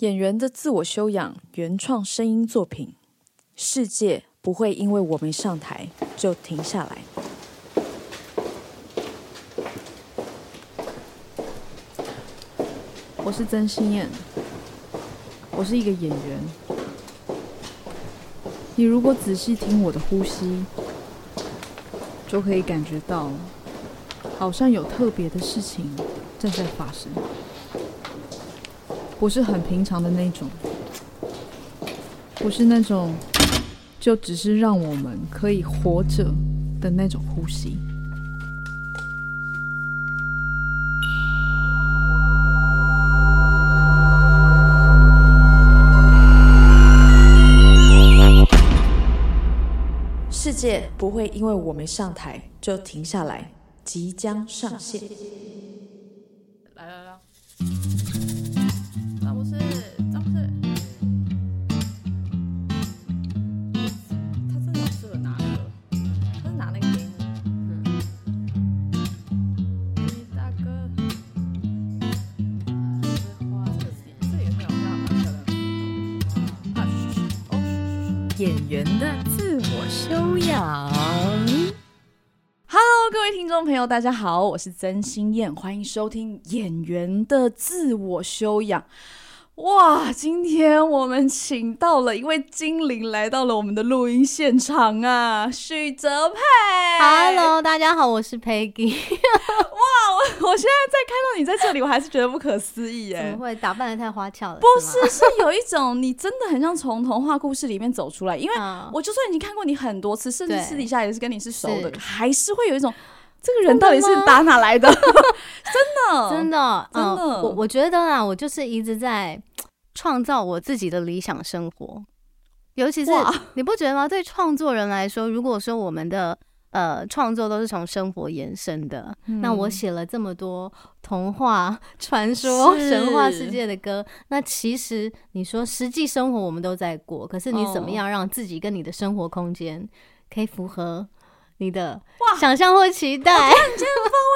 演员的自我修养原创声音作品，世界不会因为我没上台就停下来。我是曾心燕，我是一个演员。你如果仔细听我的呼吸，就可以感觉到，好像有特别的事情正在发生。不是很平常的那种，不是那种就只是让我们可以活着的那种呼吸。世界不会因为我没上台就停下来，即将上线。的自我修养。Hello，各位听众朋友，大家好，我是曾心燕，欢迎收听演员的自我修养。哇，今天我们请到了一位精灵来到了我们的录音现场啊，许哲佩。Hello，大家好，我是 Peggy。哇我我现在在看到你在这里，我还是觉得不可思议耶。怎么会打扮的太花俏了？不是是，有一种你真的很像从童话故事里面走出来，因为嗯我就算已经看过你很多次，甚至私底下也是跟你是熟的，是还是会有一种这个人到底是打哪来 的？真的，真的，真的嗯，我我觉得啊，我就是一直在创造我自己的理想生活，尤其是你不觉得吗？对创作人来说，如果说我们的呃创作都是从生活延伸的，那我嗯写了这么多童话、传说、神话世界的歌，那其实你说实际生活我们都在过，可是你怎么哦。样让自己跟你的生活空间可以符合你的哇想象或期待？我也不知道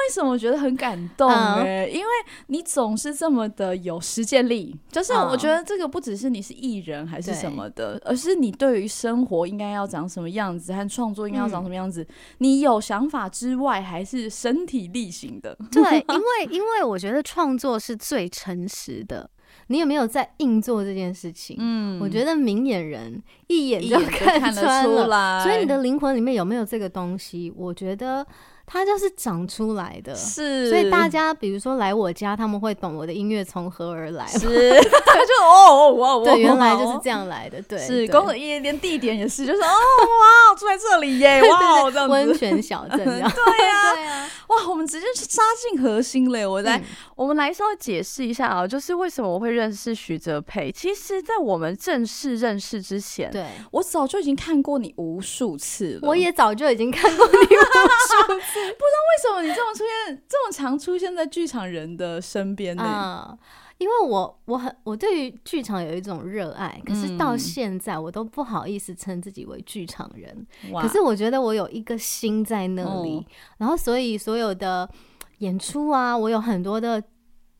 为什么我觉得很感动嗯哎、因为你总是这么的有实践力，就是嗯我觉得这个不只是你是艺人还是什么的，而是你对于生活应该要长什么样子和创作应该要长什么样子，你有想法之外，还是身体力行的。对，因为因为我觉得创作是最诚实的。你有没有在硬做这件事情？嗯我觉得明眼人一眼就就看穿了。所以你的灵魂里面有没有这个东西？我觉得它就是长出来的。是，所以大家比如说来我家，他们会懂我的音乐从何而来。是，他 就哦哦哇哇，对，原来就是这样来的。对，是，对公也连地点也是，就是哦哇，住在这里耶，哇，这样温。泉小镇这样。对呀、对啊，哇，我们直接是杀进核心嘞！我来，嗯我们来稍微解释一下啊，就是为什么我会认识徐哲佩。其实，在我们正式认识之前，对，我早就已经看过你无数次了。我也早就已经看过你无数次。为什么你这么出现，这么常出现在剧场人的身边呢？嗯，因为我我很我对于剧场有一种热爱，可是到嗯现在我都不好意思称自己为剧场人。哇可是我觉得我有一个心在那里，哦然后所以所有的演出啊，我有很多的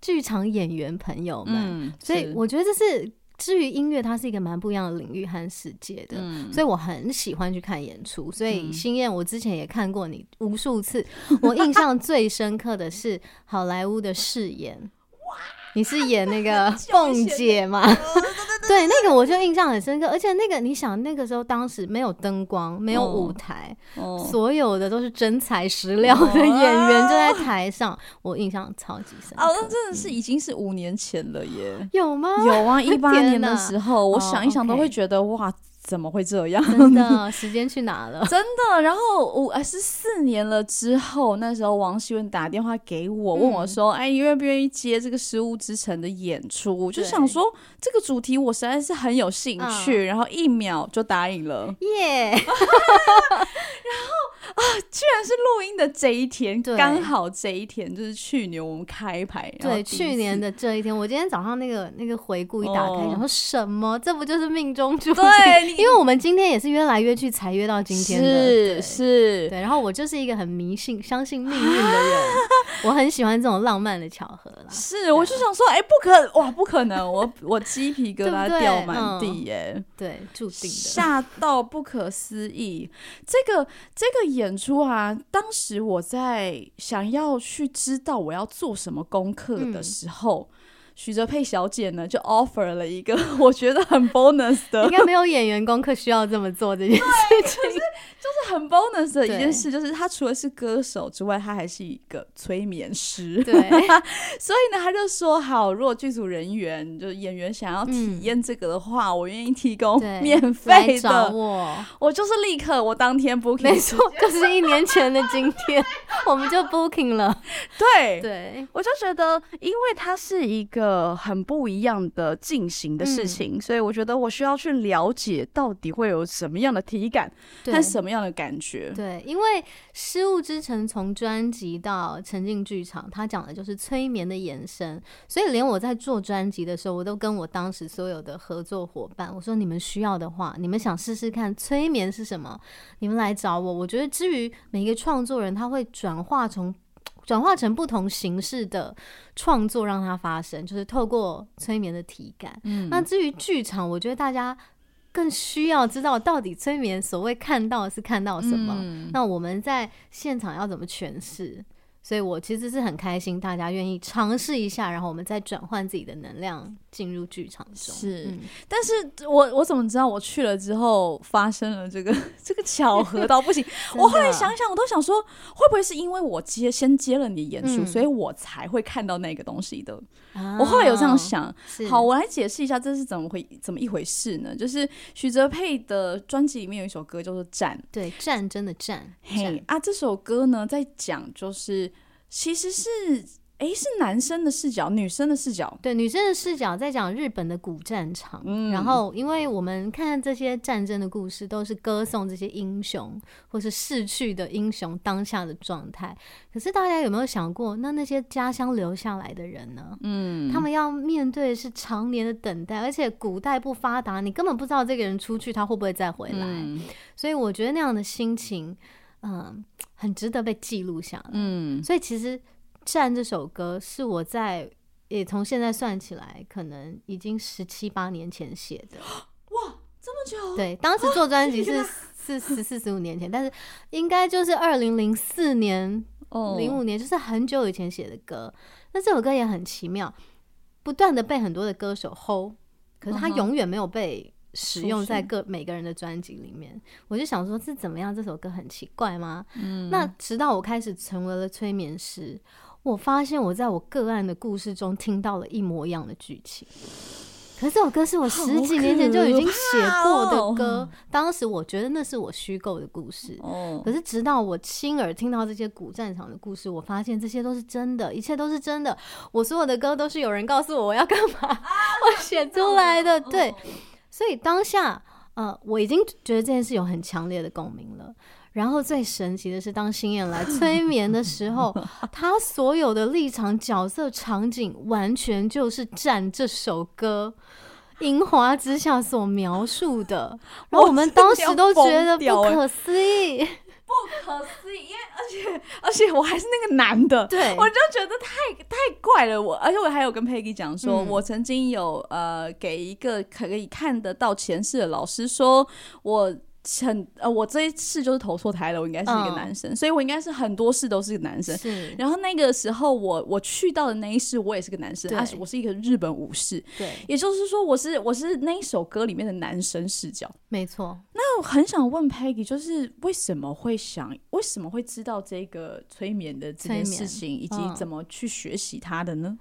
剧场演员朋友们，嗯，所以我觉得这是至于音乐，它是一个蛮不一样的领域和世界的。嗯所以我很喜欢去看演出，所以嗯星燕，我之前也看过你无数次。我印象最深刻的是好莱坞的誓言，你是演那个 凤姐嘛？对，那个我就印象很深刻，而且那个你想，那个时候当时没有灯光，没有哦舞台，哦所有的都是真材实料的演员就在 台上，我印象超级深刻。哦，那真的是已经是五年前了耶。有吗？有啊，一八 年的时候，我哦想一想都会觉得哇，怎么会这样？真的，时间去哪了？真的，然后我呃是四年了之后，那时候王希文打电话给我，问嗯我说：“哎，你愿不愿意接这个《失物之城》的演出？”我就想说，这个主题我实在是很有兴趣，然后一秒就答应了。耶！然后啊居然是录音的这一天，刚好这一天就是去年我们开牌，对，去年的这一天，我今天早上那个那个回顾一打开，哦想说什么？这不就是命中注定？对，你因为我们今天也是约来约去才约到今天的，是是，对。然后我就是一个很迷信、相信命运的人，我很喜欢这种浪漫的巧合啦。是，我就想说，哎、不可哇，不可能，我 我鸡皮疙瘩掉满地嗯耶。对，注定的。吓到不可思议！这个这个演出啊，当时我在想要去知道我要做什么功课的嗯时候，许哲佩小姐呢就 offer 了一个我觉得很 bonus 的应，该没有演员功课需要这么做这件事情。就是就是很 bonus 的一件事，就是他除了是歌手之外，他还是一个催眠师。对，所以呢，他就说好，如果剧组人员就是演员想要体嗯验这个的话，我愿意提供免费的。我。我就是立刻，我当天 booking，没错，就是一年前的今天，我们就 booking 了。对对，我就觉得，因为他是一个很不一样的进行的嗯事情，所以我觉得我需要去了解到底会有什么样的体感对和什么样的感觉。对，因为《失物之城》从专辑到沉浸剧场，它讲的就是催眠的延伸，所以连我在做专辑的时候，我都跟我当时所有的合作伙伴，我说你们需要的话，你们想试试看催眠是什么，你们来找我。我觉得至于每一个创作人，他会转化成。转化成不同形式的创作，让它发生，就是透过催眠的体感。嗯那至于剧场，我觉得大家更需要知道到底催眠所谓看到是看到什么，嗯那我们在现场要怎么诠释？所以我其实是很开心，大家愿意尝试一下，然后我们再转换自己的能量进入剧场中。是嗯但是我我怎么知道我去了之后发生了这个 这个巧合到不行？我后来想想，我都想说，会不会是因为我接先接了你的演出，嗯所以我才会看到那个东西的？啊我后来有这样想。好，我来解释一下这是怎么回怎么一回事呢？就是许哲佩的专辑里面有一首歌叫做《战》，对战争的战，嘿战啊，这首歌呢在讲就是其实是诶是男生的视角，女生的视角，对女生的视角在讲日本的古战场，嗯然后因为我们看这些战争的故事，都是歌颂这些英雄或是逝去的英雄当下的状态。可是大家有没有想过，那那些家乡留下来的人呢？嗯，他们要面对的是常年的等待，而且古代不发达，你根本不知道这个人出去他会不会再回来。嗯所以我觉得那样的心情，嗯，很值得被记录下来。嗯所以其实《战》这首歌是我在也从现在算起来，可能已经十七八年前写的。哇这么久，对，当时做专辑是是十四十五年前，但是应该就是二零零四年、哦零五年，就是很久以前写的歌。那这首歌也很奇妙，不断的被很多的歌手 hold，可是它嗯哼永远没有被使用在各每个人的专辑里面。我就想说，是怎么样？这首歌很奇怪吗？嗯那直到我开始成为了催眠师，我发现我在我个案的故事中听到了一模一样的剧情。可是这首歌是我十几年前就已经写过的歌，当时我觉得那是我虚构的故事。哦可是直到我亲耳听到这些古战场的故事，我发现这些都是真的，一切都是真的。我所有的歌都是有人告诉我我要干嘛，我写出来的。对，所以当下，呃，我已经觉得这件事有很强烈的共鸣了。然后最神奇的是，当星燕来催眠的时候，他所有的立场、角色、场景，完全就是《占》这首歌《樱花之下》所描述的。然后我们当时都觉得不可思议，不可思议，因为而且 而且我还是那个男的，对我就觉得太太怪了。我而且我还有跟 Peggy 讲说，嗯我曾经有呃给一个可以看得到前世的老师说，我。很呃，我这一次就是投错胎了，我应该是一个嗯男生，所以我应该是很多事都是个男生。是，然后那个时候我我去到的那一世，我也是个男生，他是，我是一个日本武士，对，也就是说我是我是那一首歌里面的男生视角。没错。那我很想问 Peggy，就是为什么会想，为什么会知道这个催眠的这件事情，以及嗯怎么去学习它的呢？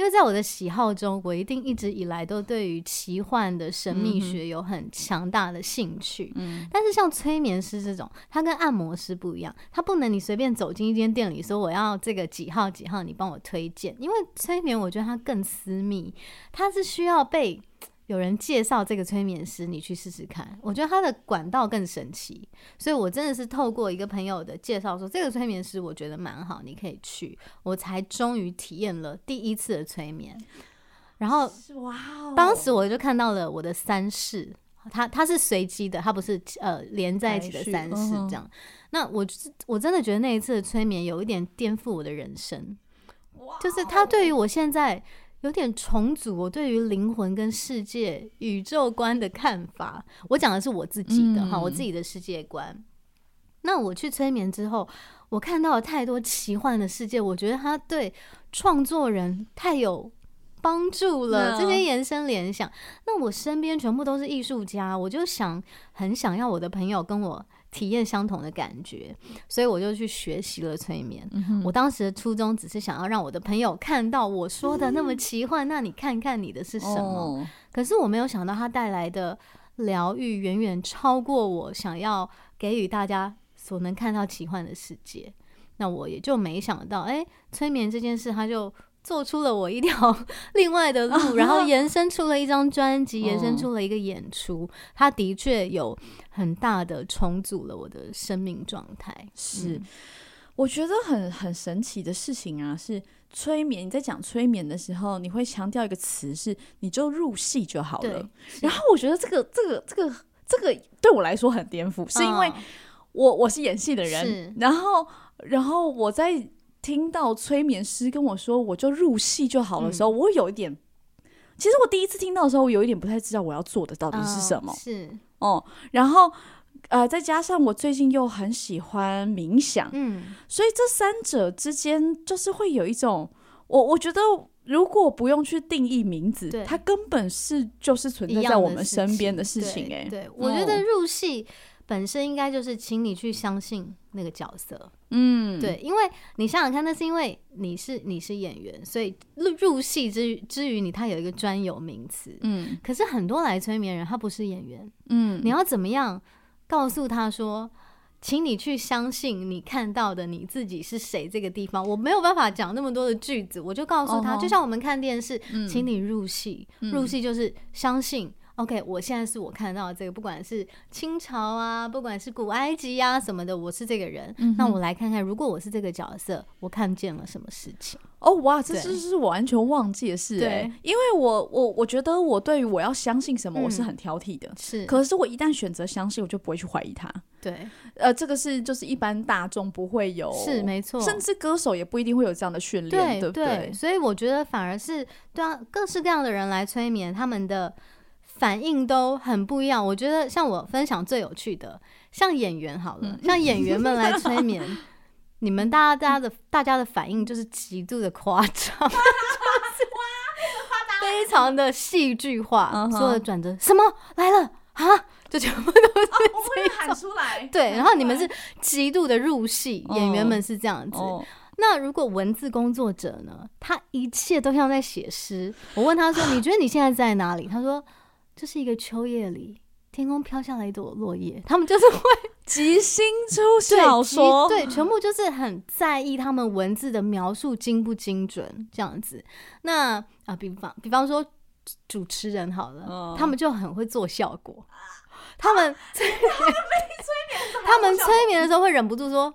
因为在我的喜好中，我一定一直以来都对于奇幻的神秘嗯学有很强大的兴趣。嗯但是像催眠师这种，他跟按摩师不一样，他不能你随便走进一间店里说我要这个几号几号，你帮我推荐。因为催眠，我觉得它更私密，它是需要被有人介绍这个催眠师，你去试试看。我觉得他的管道更神奇，所以我真的是透过一个朋友的介绍说，这个催眠师我觉得蛮好，你可以去，我才终于体验了第一次的催眠。然后哇哦当时我就看到了我的三世。它它是随机的，它不是呃连在一起的三世这样。那我就是我真的觉得那一次的催眠有一点颠覆我的人生，就是它对于我现在有点重组我对于灵魂跟世界、宇宙观的看法。我讲的是我自己的哈，嗯我自己的世界观。那我去催眠之后，我看到了太多奇幻的世界，我觉得它对创作人太有帮助了。嗯这些延伸联想，那我身边全部都是艺术家，我就想很想要我的朋友跟我体验相同的感觉，所以我就去学习了催眠。嗯我当时的初衷只是想要让我的朋友看到我说的那么奇幻，那你看看你的是什么？哦可是我没有想到它带来的疗愈远远超过我想要给予大家所能看到奇幻的世界。那我也就没想到，哎、催眠这件事，它就做出了我一条 另外的路，然后延伸出了一张专辑，延伸出了一个演出。它的确有很大的重组了我的生命状态。是嗯，我觉得很很神奇的事情啊，是催眠。你在讲催眠的时候，你会强调一个词是，你就入戏就好了。。然后我觉得这个这个这个这个对我来说很颠覆，是因为嗯我我是演戏的人，然后然后我在听到催眠师跟我说我就入戏就好的时候，嗯。我有一点。其实我第一次听到的时候，我有一点不太知道我要做的到底是什么。嗯。是，哦，然后呃，再加上我最近又很喜欢冥想，嗯，所以这三者之间就是会有一种，我我觉得如果不用去定义名字，它根本是就是存在在我们身边的事情、对哎，对，我觉得哦入戏本身应该就是请你去相信那个角色。嗯，对，因为你想想看，那是因为你是你是演员，所以入入戏之之于你，他有一个专有名词。嗯可是很多来催眠人，他不是演员，嗯，你要怎么样告诉他说？请你去相信你看到的你自己是谁。这个地方我没有办法讲那么多的句子，我就告诉他就像我们看电视，嗯请你入戏。入戏就是相信，OK，我现在是我看到的这个，不管是清朝啊，不管是古埃及啊什么的，我是这个人。嗯那我来看看，如果我是这个角色，我看见了什么事情？哦哇，这对是是我完全忘记的事、对哎，因为我我我觉得我对于我要相信什么，我是嗯很挑剔的。是，可是我一旦选择相信，我就不会去怀疑它。对，呃，这个是就是一般大众不会有，是没错，甚至歌手也不一定会有这样的训练，对对不对？所以我觉得反而是对啊，各式各样的人来催眠，他们的反应都很不一样。我觉得像我分享最有趣的，像演员好了，嗯像演员们来催眠，你们大家大家的大家的反应就是极度的夸张，就是非常的戏剧化，嗯哼所有的转折什么来了啊，就全部都是我会。喊出来，对，然后你们是 极度的入戏，演员哦们是这样子，哦，那如果文字工作者呢？他一切都像在写诗。我问他说：“你觉得你现在在哪里？”他说：“这是一个秋夜里，天空飘下来一朵落叶。”他们就是会 即兴出 对小说，对，全部就是很在意他们文字的描述精不精准这样子。那啊，比方比方说主持人好了，嗯他们就很会做效果。他们 催眠，他们催眠的时候会忍不住说：“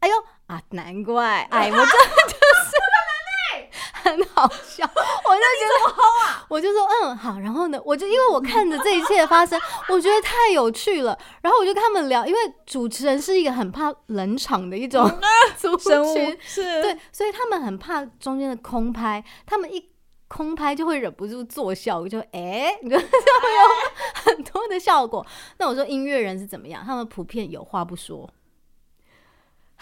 哎呦啊，难怪，哎，我真的就是很好笑。”我就觉得，我就说嗯好，然后呢，我就因为我看着这一切的发生，我觉得太有趣了，然后我就跟他们聊，因为主持人是一个很怕冷场的一种 族生物群，是，对，所以他们很怕中间的空拍，他们一空拍就会忍不住做笑，我，就哎，你就就会有很多的效果。那我说音乐人是怎么样？他们普遍有话不说，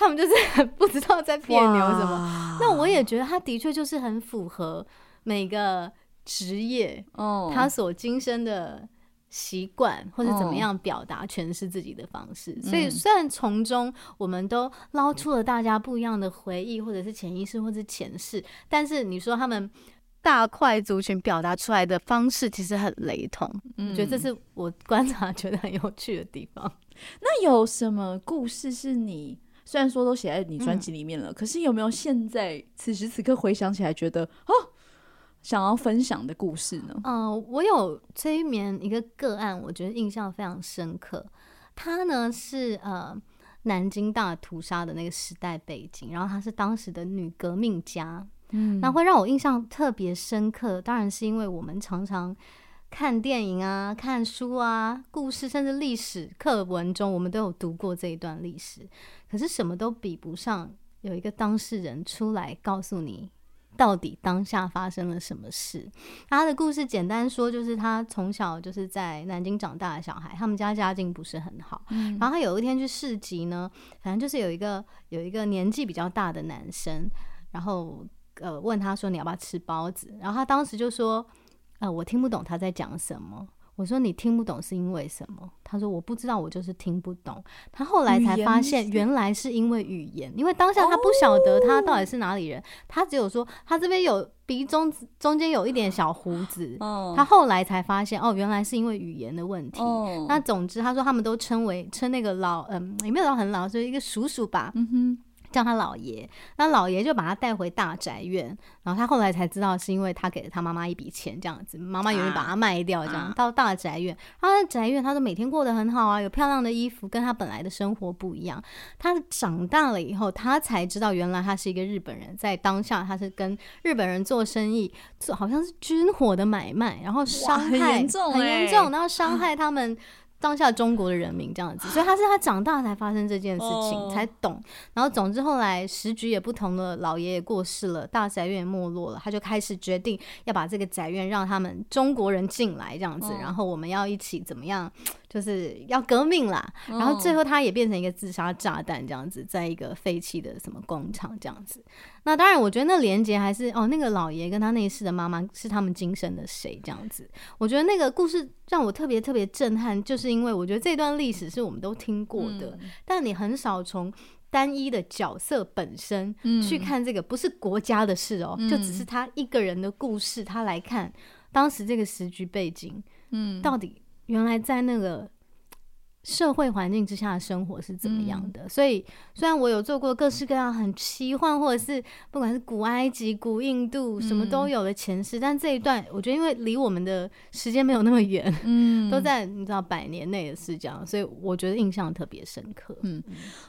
他们就是很不知道在别扭什么。那我也觉得他的确就是很符合每个职业哦，他所今生的习惯，或者怎么哦样表达诠释自己的方式。所以嗯虽然从中我们都捞出了大家不一样的回忆，或者是潜意识，或者是前世，但是你说他们。大块族群表达出来的方式其实很雷同，我觉得这是我观察觉得很有趣的地方。那有什么故事是你虽然说都写在你专辑里面了，可是有没有现在此时此刻回想起来觉得哦想要分享的故事呢？嗯、我有催眠一个个案，我觉得印象非常深刻。他呢是呃南京大屠杀的那个时代背景，然后她是当时的女革命家。嗯那会让我印象特别深刻，当然是因为我们常常看电影啊、看书啊、故事，甚至历史课文中，我们都有读过这一段历史。可是什么都比不上有一个当事人出来告诉你，到底当下发生了什么事。他的故事简单说，就是他从小就是在南京长大的小孩，他们家家境不是很好。嗯然后他有一天去市集呢，反正就是有一个有一个年纪比较大的男生，然后呃问他说你要不要吃包子，然后他当时就说呃我听不懂他在讲什么。我说你听不懂是因为什么？他说我不知道，我就是听不懂。他后来才发现，原来是因为语言，因为当下他不晓得他到底是哪里人，他只有说他这边有鼻中中间有一点小胡子，哦他后来才发现哦，原来是因为语言的问题。哦那总之，他说他们都称为称那个老，嗯，也没有到很老，就是一个叔叔吧，嗯哼，叫他老爷。那老爷就把他带回大宅院，然后他后来才知道是因为他给了他妈妈一笔钱，这样子，妈妈有意把他卖掉，这样、啊到大宅院。他在宅院，他说每天过得很好啊，有漂亮的衣服，跟他本来的生活不一样。他长大了以后，他才知道原来他是一个日本人，在当下他是跟日本人做生意，做好像是军火的买卖，然后伤很害严重很欸严重，然后伤害他们。当下中国的人民这样子，所以他是他长大才发生这件事情，哦才懂。然后总之后来时局也不同了，老爷爷过世了，大宅院也没落了，他就开始决定要把这个宅院让他们中国人进来这样子，嗯然后我们要一起怎么样，就是要革命啦。然后最后他也变成一个自杀炸弹这样子，在一个废弃的什么工厂这样子。那当然，我觉得那连接还是哦，那个老爷跟他那一世的妈妈是他们今生的谁这样子。我觉得那个故事让我特别特别震撼，就是因为我觉得这段历史是我们都听过的，嗯但你很少从单一的角色本身嗯去看这个，不是国家的事哦，就只是他一个人的故事，他来看当时这个时局背景，嗯到底原来在那个社会环境之下的生活是怎么样的。所以，虽然我有做过各式各样很奇幻，或者是不管是古埃及、古印度什么都有的前世，但这一段我觉得因为离我们的时间没有那么远，嗯。都在你知道百年内的事这样，所以我觉得印象特别深刻。嗯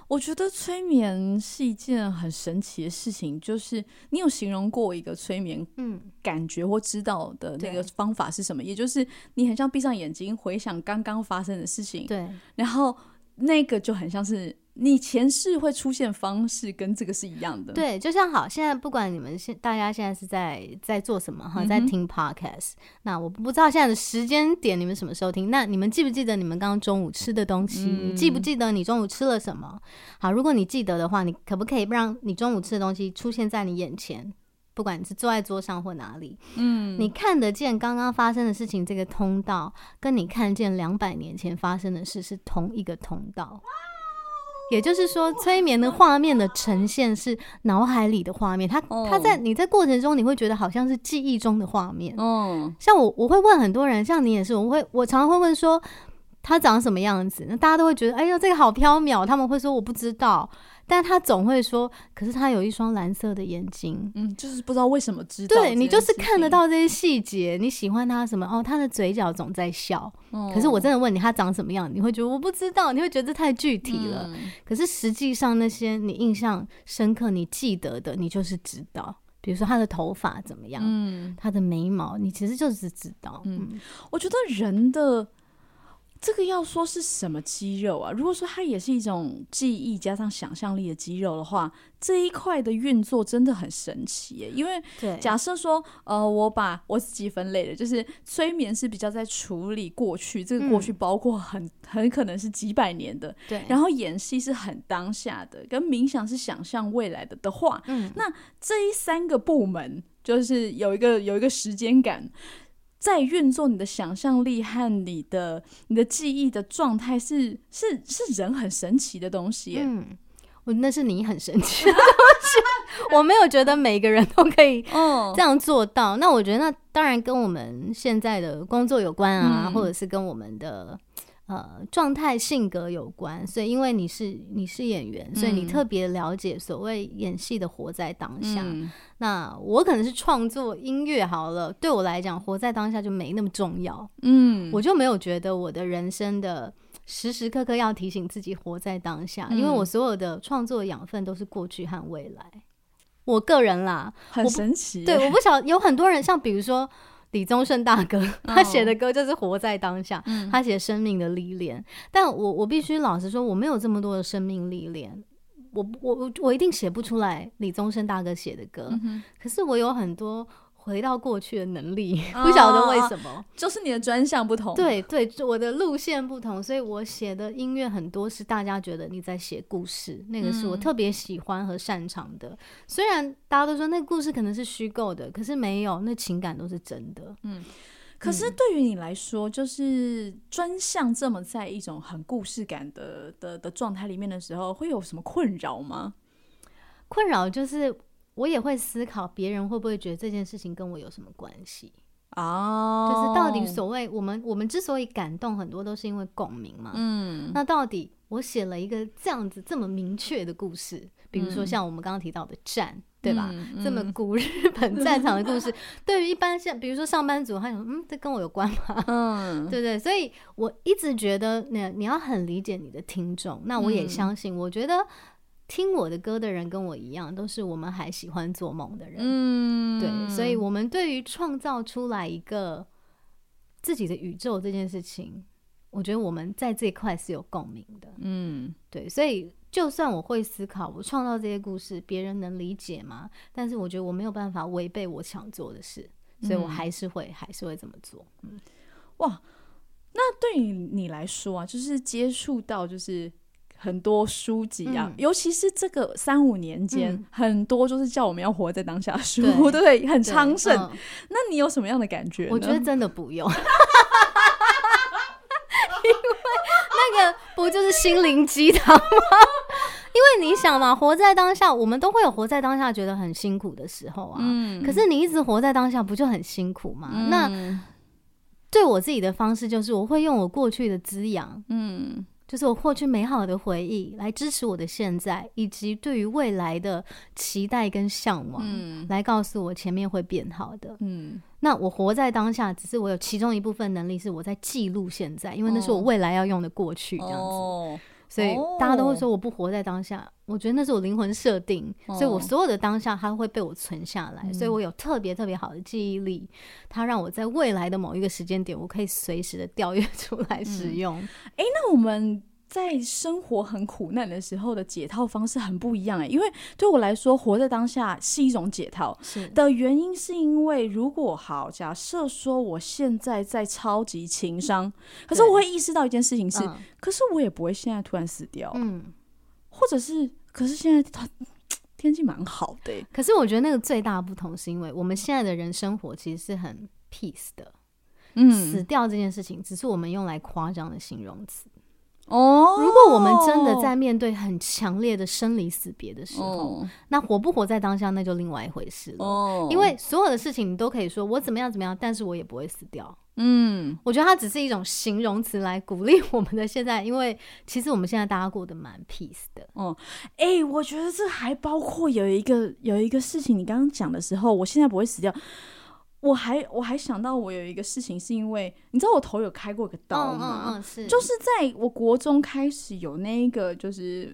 我觉得催眠是一件很神奇的事情，就是你有形容过一个催眠嗯，感觉或知道的那个方法是什么？也就是你很像闭上眼睛回想刚刚发生的事情，对，然后那个就很像是你前世会出现方式跟这个是一样的。，对，就像好，现在不管你们现大家现在是在在做什么哈，在听 podcast，、那我不知道现在的时间点你们什么时候听，那你们记不记得你们刚刚中午吃的东西？你记不嗯记得你中午吃了什么？好，如果你记得的话，你可不可以让你中午吃的东西出现在你眼前？不管你是坐在桌上或哪里，嗯，你看得见刚刚发生的事情，这个通道跟你看见两百年前发生的事是同一个通道。也就是说，催眠的画面的呈现是脑海里的画面，它哦。它在你在过程中，你会觉得好像是记忆中的画面。嗯像我，我会问很多人，像你也是，我会我常常会问说他长什么样子，那大家都会觉得哎呦这个好缥缈，他们会说我不知道，但他总会说，可是他有一双蓝色的眼睛。嗯，就是不知道为什么知道对你就是看得到这些细节，你喜欢他什么？哦，他的嘴角总在笑。嗯。可是我真的问你他长什么样，你会觉得我不知道，你会觉得这太具体了。嗯可是实际上那些你印象深刻、你记得的，你就是知道。比如说他的头发怎么样，嗯，他的眉毛，你其实就是知道。嗯嗯我觉得人的这个要说是什么肌肉啊？如果说它也是一种记忆加上想象力的肌肉的话，这一块的运作真的很神奇耶。因为对，假设说，呃，我把我自己分类的，就是催眠是比较在处理过去，这个过去嗯包括很很可能是几百年的，对，然后演戏是很当下的，跟冥想是想象未来的的话，嗯，那这一三个部门就是有一个有一个时间感，在运作你的想象力和你的你的记忆的状态是是是人很神奇的东西。嗯，我那是你很神奇的 东西，我没有觉得每个人都可以嗯这样做到。那我觉得那当然跟我们现在的工作有关啊，嗯或者是跟我们的。呃，状态、性格有关，所以因为你是你是演员，所以你嗯特别了解所谓演戏的活在当下。嗯那我可能是创作音乐好了，对我来讲，活在当下就没那么重要。嗯我就没有觉得我的人生的时时刻刻要提醒自己活在当下，因为嗯我所有的创作养分都是过去和未来。我个人啦，很神奇耶。对，我不晓有很多人，像比如说李宗盛大哥，他写的歌就是活在当下，嗯他写生命的历练。但我我必须老实说，我没有这么多的生命历练，我我我我一定写不出来李宗盛大哥写的歌。嗯可是我有很多回到过去的能力，哦 不晓得为什么。就是你的专项不同。，对对，我的路线不同，所以我写的音乐很多是大家觉得你在写故事，那个是我嗯特别喜欢和擅长的。虽然大家都说那个故事可能是虚构的，可是没有，那情感都是真的。嗯可是对于你来说，就是专项这么在一种很故事感的的的状态里面的时候，会有什么困扰吗？困扰就是我也会思考别人会不会觉得这件事情跟我有什么关系，哦，就是到底所谓我们我们之所以感动，很多都是因为共鸣嘛。嗯那到底我写了一个这样子这么明确的故事，比如说像我们刚刚提到的战，对吧？嗯这么古日本战场的故事，对于一般像比如说上班族，他想嗯，这跟我有关吗？嗯对不对？所以我一直觉得，那你要很理解你的听众。那我也嗯相信，我觉得听我的歌的人跟我一样，都是我们还喜欢做梦的人。嗯对，所以我们对于创造出来一个自己的宇宙这件事情，我觉得我们在这一块是有共鸣的。嗯对，所以就算我会思考，我创造这些故事，别人能理解吗？但是我觉得我没有办法违背我想做的事，所以我嗯还是会、还是会这么做。嗯哇，那对于你来说啊，就是接触到就是很多书籍啊，嗯尤其是这个三五年间，嗯很多就是叫我们要活在当下的书，对对？很昌盛。嗯那你有什么样的感觉？我觉得真的不用，因为那个不就是心灵鸡汤吗？因为你想嘛，活在当下，我们都会有活在当下觉得很辛苦的时候啊。嗯可是你一直活在当下，不就很辛苦吗？那嗯对我自己的方式就是，我会用我过去的滋养，嗯就是我获取美好的回忆来支持我的现在，以及对于未来的期待跟向往，嗯来告诉我前面会变好的。嗯那我活在当下，只是我有其中一部分能力是我在记录现在，因为那是我哦未来要用的过去这样子。哦所以大家都会哦说我不活在当下，我觉得那是我灵魂设定，所以我哦所有的当下它会被我存下来，所以嗯我有特别特别好的记忆力，它让我在未来的某一个时间点，我可以随时的调阅 出来使用。诶。那我们在生活很苦难的时候的解套方式很不一样哎，因为对我来说，活在当下是一种解套。是。的原因，是因为如果好假设说我现在在超级情商，可是我会意识到一件事情是，嗯可是我也不会现在突然死掉，嗯，或者是，可是现在他天气蛮好的欸，可是我觉得那个最大的不同是因为我们现在的人生活其实是很 peace 的，嗯。死嗯掉这件事情只是我们用来夸张的形容词。哦，如果我们真的在面对很强烈的生离死别的时候，哦那活不活在当下那就另外一回事了。哦，因为所有的事情你都可以说我怎么样怎么样，但是我也不会死掉。嗯我觉得它只是一种形容词来鼓励我们的现在，因为其实我们现在大家过得蛮 peace 的。哦哎、我觉得这还包括有一个有一个事情，你刚刚讲的时候，我现在不会死掉。我还我还想到我有一个事情，是因为你知道我头有开过一个刀吗？嗯嗯嗯，是就是在我国中开始有那一个就是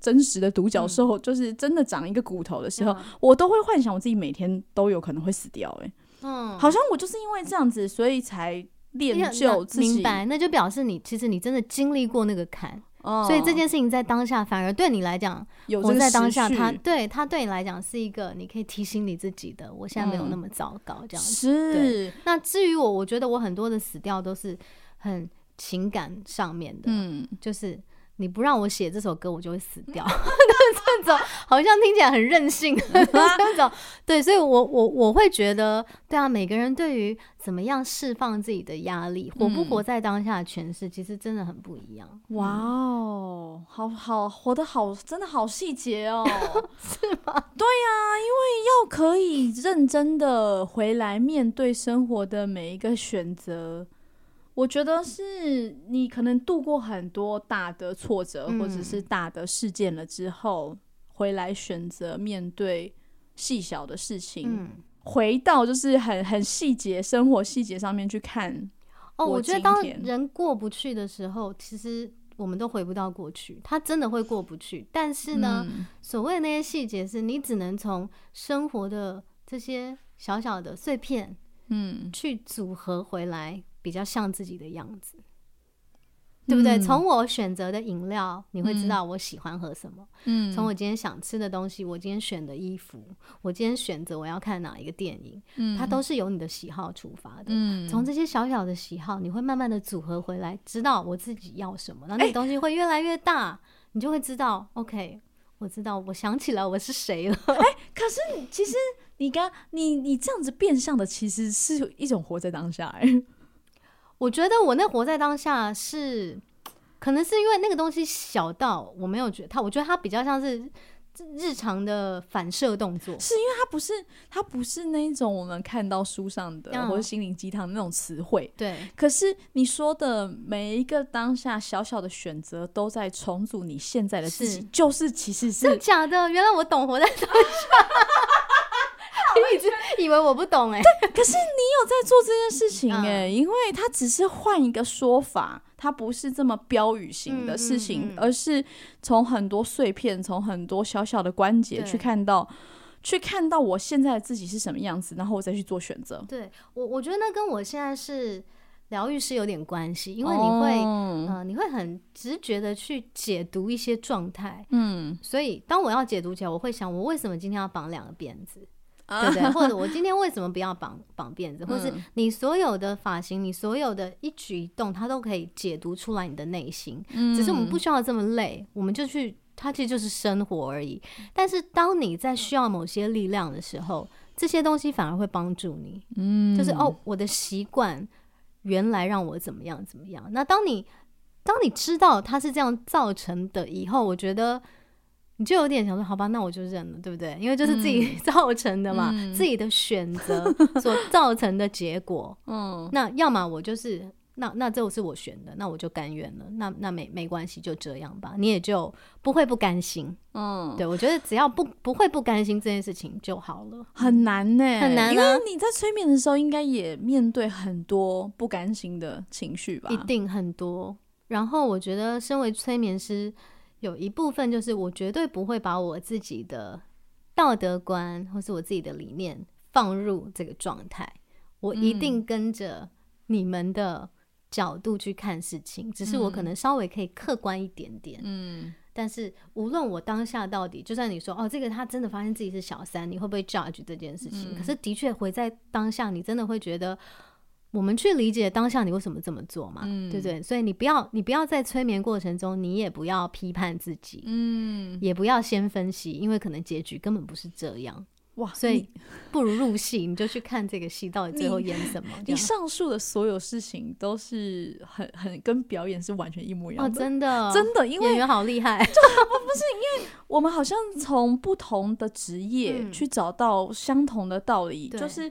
真实的独角兽，就是真的长一个骨头的时候，嗯我都会幻想我自己每天都有可能会死掉、欸。嗯，好像我就是因为这样子，所以才练就自己。明白，那就表示你其实你真的经历过那个坎，哦所以这件事情在当下反而对你来讲，有这个活在当下，时序。它对它对你来讲是一个你可以提醒你自己的，我现在没有嗯。那么糟糕这样子。是。那至于我，我觉得我很多的死掉都是很情感上面的，嗯。就是你不让我写这首歌，我就会死掉。这种好像听起来很任性的那种，对，所以我我我会觉得，对啊，每个人对于怎么样释放自己的压力，活不嗯活在当下的诠释，其实真的很不一样。哇哦，好好活得好，真的好细节哦，是吗？对呀、因为要可以认真的回来面对生活的每一个选择。我觉得是你可能度过很多大的挫折、嗯或者是大的事件了之后，回来选择面对细小的事情，嗯，回到就是很很细节生活细节上面去看。哦，我我觉得当人过不去的时候，其实我们都回不到过去，他真的会过不去。但是呢，嗯所谓的那些细节，是你只能从生活的这些小小的碎片，嗯，去组合回来，比较像自己的样子。对不对？嗯从我选择的饮料，你会知道我喜欢喝什么。嗯从我今天想吃的东西，我今天选的衣服，我今天选择我要看哪一个电影，它都是由你的喜好出发的。嗯从这些小小的喜好，你会慢慢的组合回来，知道我自己要什么，然后那哎个东西会越来越大，你就会知道，OK，我知道，我想起来我是谁了。哎可是其实你刚你你这样子变相的，其实是一种活在当下、哎，我觉得我那活在当下是，可能是因为那个东西小到我没有觉得它，我觉得它比较像是日常的反射动作。是因为它不是它不是那一种我们看到书上的、嗯或者心灵鸡汤那种词汇。对，可是你说的每一个当下小小的选择，都在重组你现在的自己，是就是其实是假的？原来我懂活在当下。以为我不懂哎、可是你有在做这件事情嗯哎、因为它只是换一个说法，它不是这么标语型的事情，嗯嗯嗯而是从很多碎片，从很多小小的关节去看到，去看到我现在的自己是什么样子，然后我再去做选择。对我，我觉得那跟我现在是疗愈师有点关系，因为你会，哦呃，你会很直觉的去解读一些状态。嗯，所以当我要解读起来，我会想，我为什么今天要绑两个辫子？啊对不对？或者我今天为什么不要绑绑辫子？或是嗯你所有的发型，你所有的一举一动，它都可以解读出来你的内心。只是我们不需要这么累，我们就去，它其实就是生活而已。但是当你在需要某些力量的时候，这些东西反而会帮助你。嗯就是哦，我的习惯原来让我怎么样怎么样。那当你当你知道它是这样造成的以后，我觉得你就有点想说，好吧，那我就认了，对不对？因为就是自己 造成的嘛，嗯自己的选择所造成的结果。嗯那要么我就是。那那这是我选的，那我就甘愿了。那那没没关系，就这样吧，你也就不会不甘心。嗯，对我觉得只要不不会不甘心这件事情就好了。很难呢、很难啊因为你在催眠的时候，应该也面对很多不甘心的情绪吧？一定很多。然后我觉得，身为催眠师，有一部分就是我绝对不会把我自己的道德观或是我自己的理念放入这个状态，我一定跟着你们的角度去看事情，只是我可能稍微可以客观一点点。嗯但是无论我当下到底，就算你说哦，这个他真的发现自己是小三，你会不会 judge 这件事情？可是的确回在当下，你真的会觉得，我们去理解当下你为什么这么做嘛，嗯对不对？所以你不要，你不要在催眠过程中，你也不要批判自己，嗯，也不要先分析，因为可能结局根本不是这样。哇，所以不如入戏，你就去看这个戏到底最后演什么。这你上述的所有事情都是很很跟表演是完全一模一样真的真的，因为演员好厉害，不是因为我们好像从不同的职业嗯去找到相同的道理，对就是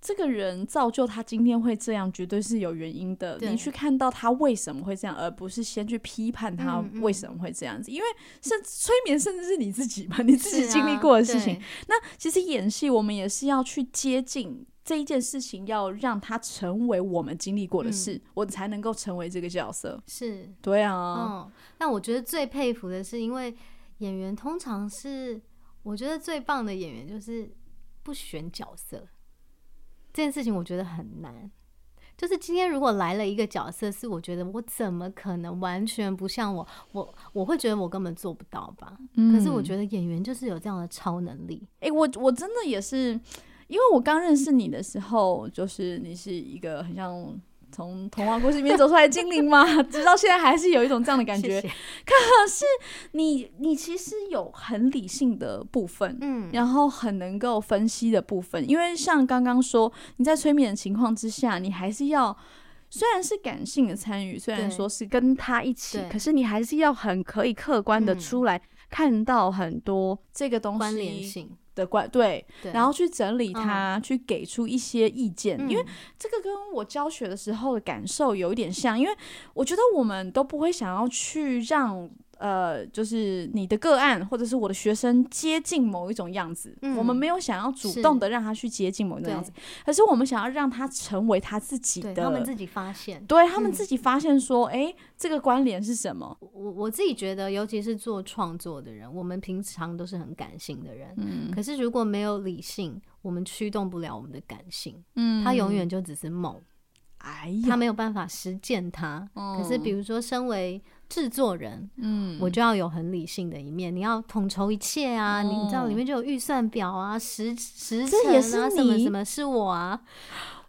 这个人造就他今天会这样，绝对是有原因的。你去看到他为什么会这样，而不是先去批判他为什么会这样子，因为甚至催眠甚至是你自己嘛，你自己经历过的事情。对那其实演戏，我们也是要去接近这一件事情，要让他成为我们经历过的事，嗯我才能够成为这个角色。是对啊，嗯，那我觉得最佩服的是，因为演员通常是我觉得最棒的演员就是不选角色这件事情，我觉得很难。就是今天如果来了一个角色，是我觉得我怎么可能完全不像我，我我会觉得我根本做不到吧。可是我觉得，演员就是有这样的超能力，哎、我我真的也是，因为我刚认识你的时候，就是你是一个很像。从童话故事里面走出来的精灵吗，直到现在还是有一种这样的感觉。谢谢。你你其实有很理性的部分，嗯，然后很能够分析的部分，因为像刚刚说，你在催眠的情况之下，你还是要虽然是感性的参与，虽然说是跟他一起，可是你还是要很可以客观的嗯。出来、看到很多这个东西关联性，的关对，对，然后去整理它，去给出一些意见，因为嗯。这个跟我教学的时候的感受有一点像，因为我觉得我们都不会想要去让呃，就是你的个案或者是我的学生接近某一种样子，嗯。我们没有想要主动的让他去接近某一种样子对，可是我们想要让他成为他自己的，他们自己发现。对他们嗯自己发现说，哎、这个关联是什么？我我自己觉得，尤其是做创作的人，我们平常都是很感性的人，嗯。可是如果没有理性，我们驱动不了我们的感性，嗯。它永远就只是梦，哎呀，它没有办法实践它。可是比如说，身为制作人，嗯我就要有很理性的一面，你要统筹一切啊，你你知道里面就有预算表啊、时时辰啊，什么什么是我啊。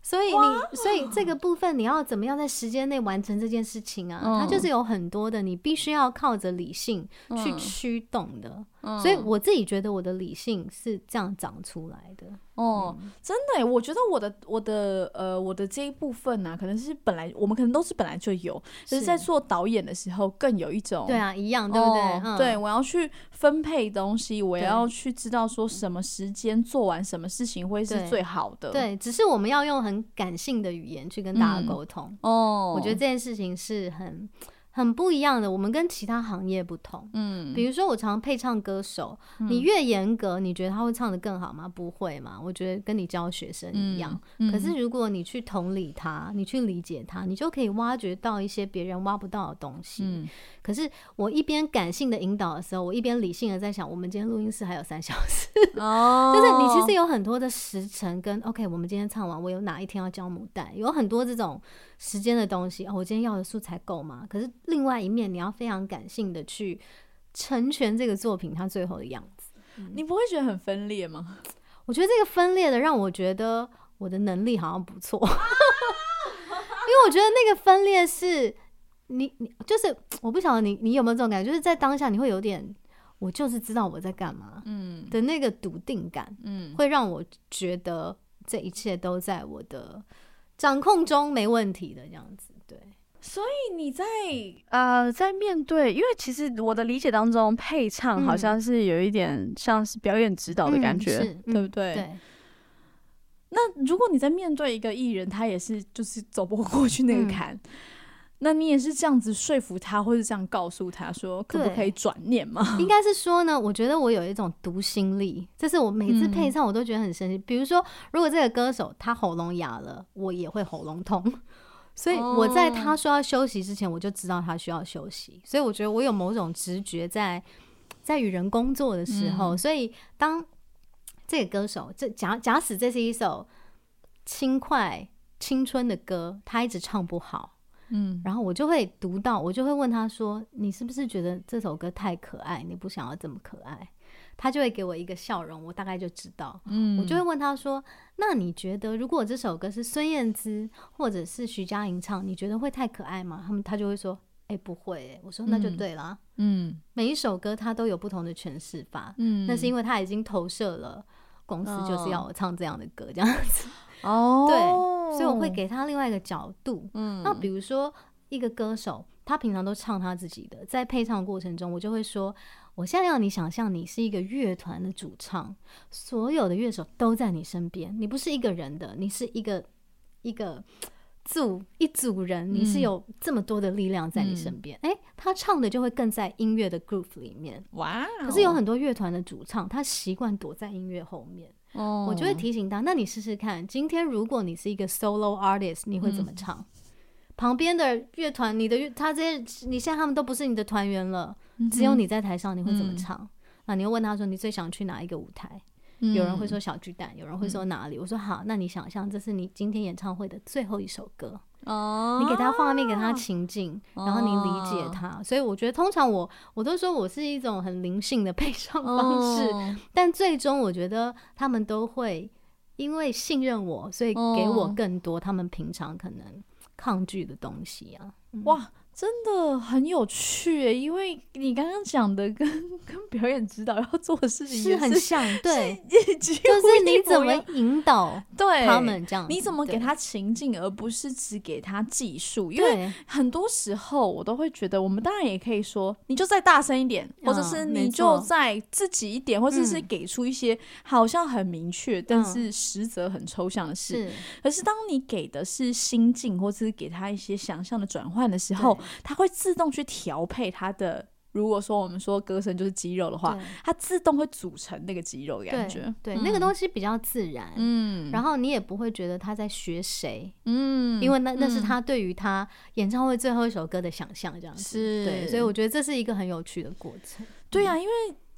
所以你，所以这个部分你要怎么样在时间内完成这件事情啊？它就嗯是有很多的，你必须要靠着理性去嗯驱动的。嗯所以我自己觉得我的理性是这样长出来的。哦，嗯真的，我觉得我的我的呃我的这一部分呢、可能是本来我们可能都是本来就有，只是是在做导演的时候更有一种对啊，一样，对不对？哦嗯对，我要去分配东西，我对要去知道说什么时间做完什么事情会是最好的。，对，只是我们要用很感性的语言去跟大嗯家沟通。哦，我觉得这件事情是很很不一样的，我们跟其他行业不同。嗯，比如说，我常配唱歌手，你越严格，你觉得他会唱的更好吗？不会嘛？我觉得跟你教学生一样。嗯可是如果你去同理他，你去理解他，你就可以挖掘到一些别人挖不到的东西。嗯可是我一边感性的引导的时候，我一边理性的在想，我们今天录音室还有三小时，哦，就是你其实有很多的时辰跟 OK，我们今天唱完，我有哪一天要教母带，有很多这种时间的东西。哦，我今天要的素材够吗？可是另外一面，你要非常感性的去成全这个作品它最后的样子。你不会觉得很分裂吗？我觉得这个分裂的让我觉得我的能力好像不错，因为我觉得那个分裂是你你就是我不晓得你你有没有这种感觉，就是在当下你会有点我就是知道我在干嘛嗯的那个笃定感，嗯，会让我觉得这一切都在我的掌控中，没问题的这样子。对，所以你在呃，在面对，因为其实我的理解当中，配唱好嗯像是有一点像是表演指导的感觉，对不对？对，那如果你在面对一个艺人，他也是就是走不过去那个嗯坎，那你也是这样子说服他，或是这样告诉他说，可不可以转念吗？应该是说呢，我觉得我有一种读心力，这是我每次配唱我都觉得很神奇。比如说，如果这个歌手他喉咙哑了，我也会喉咙痛。所以我在他说要休息之前，我就知道他需要休息。所以我觉得我有某种直觉在在与人工作的时候，所以当这个歌手，这假假使这是一首轻快青春的歌，他一直唱不好，嗯然后我就会读到，我就会问他说：“你是不是觉得这首歌太可爱，你不想要这么可爱？”他就会给我一个笑容，我大概就知道。嗯我就会问他说：“那你觉得，如果这首歌是孙燕姿或者是徐佳莹唱，你觉得会太可爱吗？”他们他就会说：“哎、不会、欸。”我说：“那就嗯对啦。嗯每一首歌他都有不同的诠释法，嗯那是因为他已经投射了公司就是要我唱这样的歌，这样子。哦，对，所以我会给他另外一个角度。嗯那比如说一个歌手，他平常都唱他自己的，在配唱过程中，我就会说，我现在要你想象你是一个乐团的主唱，所有的乐手都在你身边，你不是一个人的，你是一个一个。组一组人，你是嗯有这么多的力量在你身边，哎、他唱的就会更在音乐的 groove 里面。哇哦，可是有很多乐团的主唱，他习惯躲在音乐后面，哦，我就会提醒他，那你试试看，今天如果你是一个 solo artist，你会怎么唱？旁边的乐团，你的乐，他这些，你现在他们都不是你的团员了，只有你在台上，你会怎么嗯唱？啊你又问他说，你最想去哪一个舞台？嗯有人会说小巨蛋，有人会说哪里？我说好，那你想象这是你今天演唱会的最后一首歌，哦，你给他画面，给他情境，然后你理解哦他。所以我觉得，通常我我都说我是一种很灵性的配唱方式，哦。但最终我觉得他们都会因为信任我，所以给我哦。更多他们平常可能抗拒的东西啊。哇，真的很有趣耶，因为你刚刚讲的跟 跟表演指导要做的事情是也很像，对，就是你怎么引导对他们这样，你怎么给他情境，而不是只给他技术？因为很多时候我都会觉得，我们当然也可以说，你就再大声一点，或者是你就错。再自己一点，或者是嗯。给出一些好像很明确，但是实则很抽象的事。是。可是当你给的是心境，或者是给他一些想象的转换的时候，他会自动去调配他的如果说我们说歌声就是肌肉的话，它自动会组成那个肌肉的感觉。对，那个东西比较自然，嗯，然后你也不会觉得他在学谁，嗯，因为那那是嗯他对于他演唱会最后一首歌的想象，这样子。是对，所以我觉得这是一个很有趣的过程。对呀、因为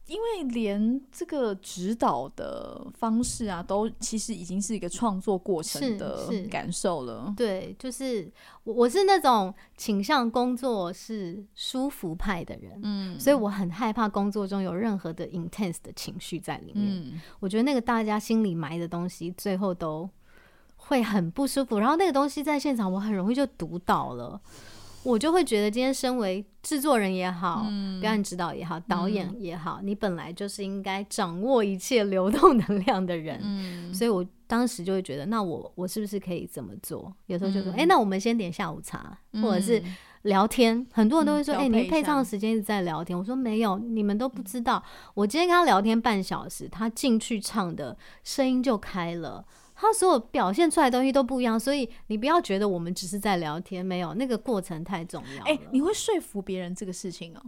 因为连这个指导的方式啊，都其实已经是一个创作过程的感受了。对，就是我我是那种倾向工作是舒服派的人，嗯所以我很害怕工作中有任何的 intense 的情绪在里面。嗯我觉得那个大家心里埋的东西，最后都会很不舒服。然后那个东西在现场，我很容易就读到了，我就会觉得今天身为制作人也好，嗯表演指导也好，导演也好，你本来就是应该掌握一切流动能量的人。嗯所以我当时就会觉得，那我我是不是可以怎么做？有时候就说，嗯哎、那我们先点下午茶，或者是嗯聊天。很多人都会说，嗯哎、你们配唱的时间一直在聊天。我说没有，你们都不知道。我今天跟他聊天半小时，他进去唱的声音就开了。他所有表现出来的东西都不一样，所以你不要觉得我们只是在聊天，没有那个过程太重要了。哎、你会说服别人这个事情哦、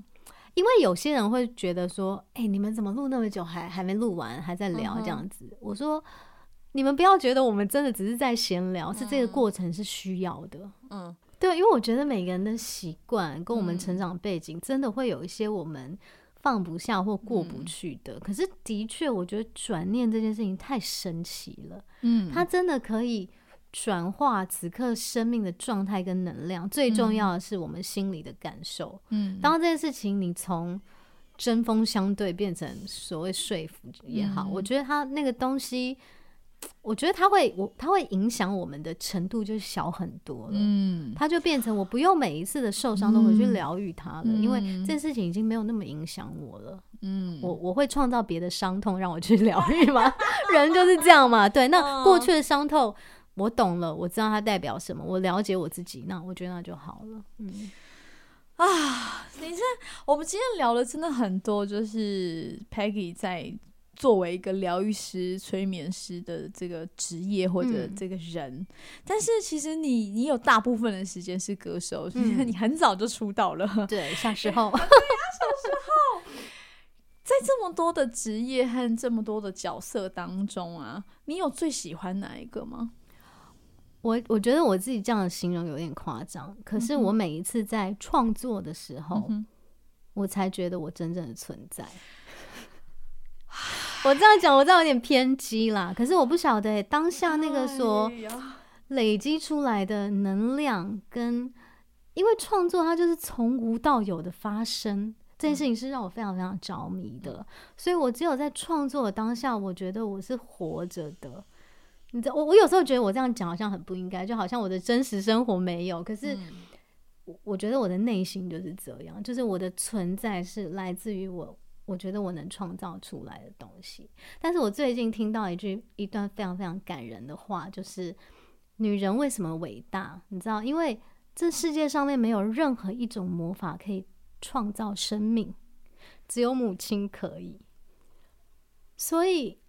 因为有些人会觉得说，哎、你们怎么录那么久还还没录完，还在聊这样子？我说，你们不要觉得我们真的只是在闲聊，是这个过程是需要的。嗯对，因为我觉得每个人的习惯跟我们嗯成长背景，真的会有一些我们放不下或过嗯不去的。可是的确，我觉得转念这件事情太神奇了，嗯它真的可以。转化此刻生命的状态跟能量，最重要的是我们心里的感受。嗯当这件事情你从针锋相对变成所谓说服也好，嗯我觉得它那个东西，我觉得它会我它会影响我们的程度就小很多了。嗯它就变成我不用每一次的受伤都回去嗯疗愈它了，因为嗯这件事情已经没有那么影响我了。嗯我我会创造别的伤痛让我去疗愈吗？人就是这样嘛。对，那过去的伤痛我懂了，我知道它代表什么，我了解我自己，那我觉得那就好了。嗯，啊，你这我们今天聊了真的很多，就是 Peggy 在作为一个疗愈师、催眠师的这个职业或者嗯这个人，但是其实你你有大部分的时间是歌手，嗯你很早就出道了，对，小 时候。在这么多的职业和这么多的角色当中啊，你有最喜欢哪一个吗？我我觉得我自己这样的形容有点夸张，可是我每一次在创作的时候，嗯我才觉得我真正的存在。我这样讲，我这样有点偏激啦。可是我不晓得、欸、当下那个所累积出来的能量跟，因为创作它就是从无到有的发生，这件事情是让我非常非常着迷的。所以我只有在创作的当下，我觉得我是活着的。你知道，我我有时候觉得我这样讲好像很不应该，就好像我的真实生活没有，可是。我觉得我的内心就是这样，就是我的存在是来自于我，我觉得我能创造出来的东西。但是我最近听到一句一段非常非常感人的话，就是女人为什么伟大？你知道，因为这世界上面没有任何一种魔法可以创造生命，只有母亲可以。所以，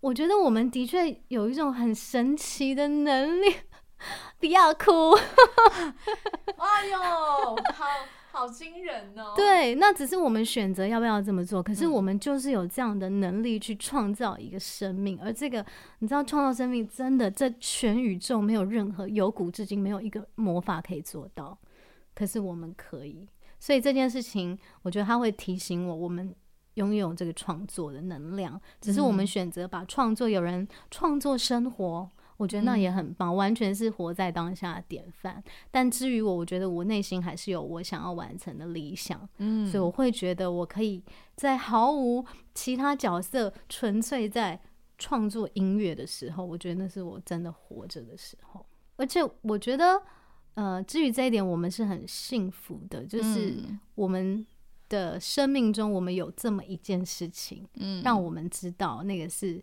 我觉得我们的确有一种很神奇的能力。不要哭，哎呦，好好惊人哦！对，那只是我们选择要不要这么做。可是嗯我们就是有这样的能力去创造一个生命，而这个你知道，创造生命真的在全宇宙没有任何由古至今没有一个魔法可以做到，可是我们可以。所以这件事情，我觉得它会提醒我，我们拥有这个创作的能量，只是我们嗯选择把创作，有人创作生活。我觉得那也很棒，完全是活在当下的典范。但至于我，我觉得我内心还是有我想要完成的理想，嗯所以我会觉得我可以在毫无其他角色，纯粹在创作音乐的时候，我觉得那是我真的活着的时候。而且我觉得，呃，至于这一点，我们是很幸福的，就是嗯。我们的生命中，我们有这么一件事情，嗯。让我们知道那个是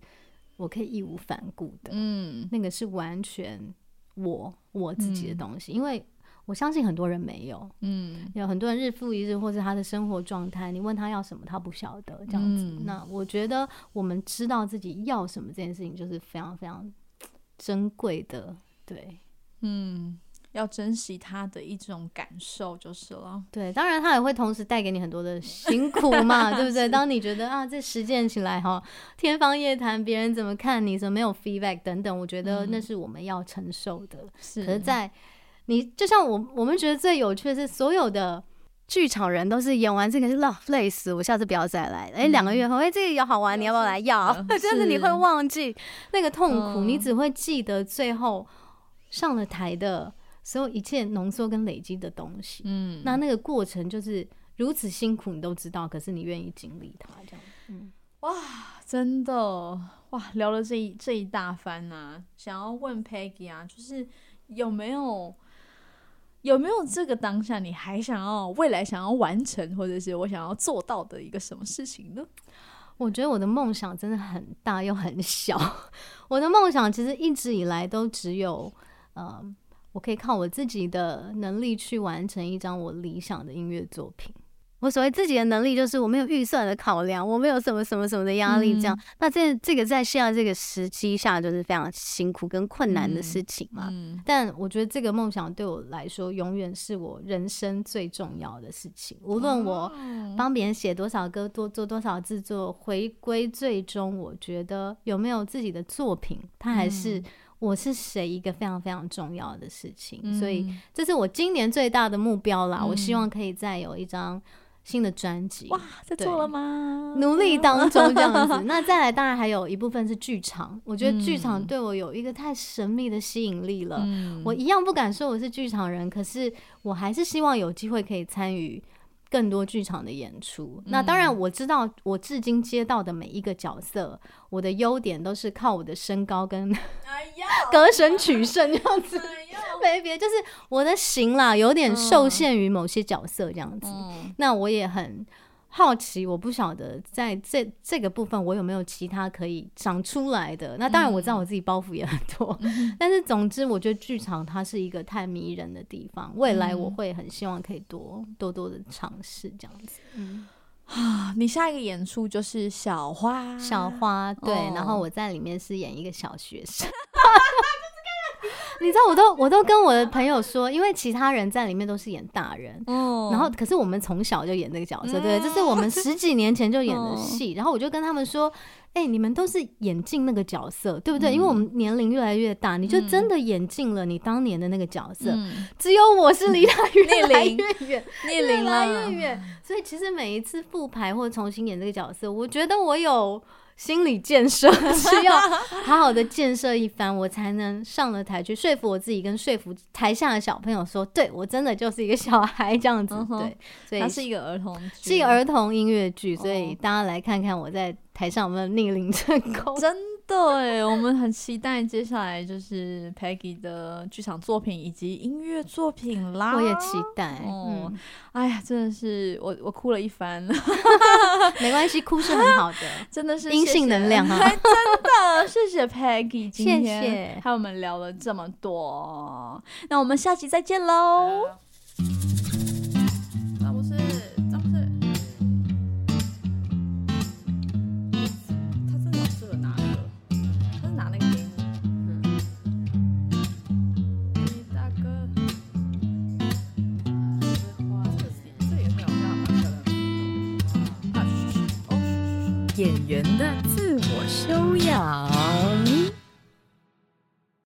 我可以义无反顾的。嗯那个是完全我我自己的嗯东西，因为我相信很多人没有，嗯有很多人日复一日，或者他的生活状态，你问他要什么，他不晓得这样子。嗯那我觉得我们知道自己要什么这件事情，就是非常非常珍贵的。对，嗯，要珍惜他的一种感受就是了。对，当然他也会同时带给你很多的 辛苦嘛，对不对？当你觉得啊，这实践起来哈，天方夜谭，别人怎么看你，怎么没有 feedback 等等，我觉得那是我们要承受的。是可是，在你就像我我们觉得最有趣的是，所有的剧场人都是演完这个是浪累死，我下次不要再来了。哎、两个月后，哎、这个也好玩，你要不要来？要，真的你会忘记那个痛苦，嗯你只会记得最后上了台的所有一切浓缩跟累积的东西。嗯，那那个过程就是如此辛苦，你都知道，可是你愿意经历它，这样。嗯，哇真的哇，聊了这一这一大番啊，想要问 Peggy 啊，就是有没有有没有这个当下，你还想要未来想要完成，或者是我想要做到的一个什么事情呢？我觉得我的梦想真的很大又很小。我的梦想其实一直以来都只有，呃，我可以靠我自己的能力去完成一张我理想的音乐作品。我所谓自己的能力，就是我没有预算的考量，我没有什么什么什么的压力，这样。那这这个在现在这个时期下，就是非常辛苦跟困难的事情嘛。嗯但我觉得这个梦想对我来说，永远是我人生最重要的事情。无论我帮别人写多少歌，多做多少制作，回归最终，我觉得有没有自己的作品，它还是我是谁一个非常非常重要的事情。所以这是我今年最大的目标啦。我希望可以再有一张新的专辑。哇，在做了吗？努力当中这样子。那再来，当然还有一部分是剧场。我觉得剧场嗯对我有一个太神秘的吸引力了。嗯我一样不敢说我是剧场人，可是我还是希望有机会可以参与更多剧场的演出。那当然，我知道我至今接到的每一个角色，我的优点都是靠我的身高跟 歌神取胜这样子。就是我的型啦，有点受限于某些角色这样子。嗯那我也很好奇，我不晓得在这这个部分我有没有其他可以长出来的。那当然我知道我自己包袱也很多，但是总之我觉得剧场它是一个太迷人的地方，未来我会很希望可以多多多的尝试这样子。嗯，啊，你下一个演出就是小花，小花对，哦然后我在里面是演一个小学生。你知道，我都我都跟我的朋友说，因为其他人在里面都是演大人，哦然后，可是我们从小就演这个角色，对，这是我们十几年前就演的嗯戏。然后我就跟他们说：“哎、你们都是演进那个角色，对不对？因为我们年龄越来越大，你就真的演进了你当年的那个角色。嗯只有我是离他越来越远，逆 越龄来，越远。所以其实每一次复排或重新演这个角色，我觉得我有。”心理建设是要 好好的建设一番，我才能上了台去说服我自己，跟说服台下的小朋友说，对我真的就是一个小孩这样子。嗯对，所以它是一个儿童剧，是一个儿童音乐剧，所以哦大家来看看我在台上有没有逆龄成功。真的哎，我们很期待接下来就是 Peggy 的剧场作品以及音乐作品啦。我也期待，哦嗯，哎呀，真的是我我哭了一番，没关系，哭是很好的。真的是阴性能量啊。哎真的谢谢 Peggy 今谢天谢还有我们聊了这么多，那我们下期再见喽。人的自我修养。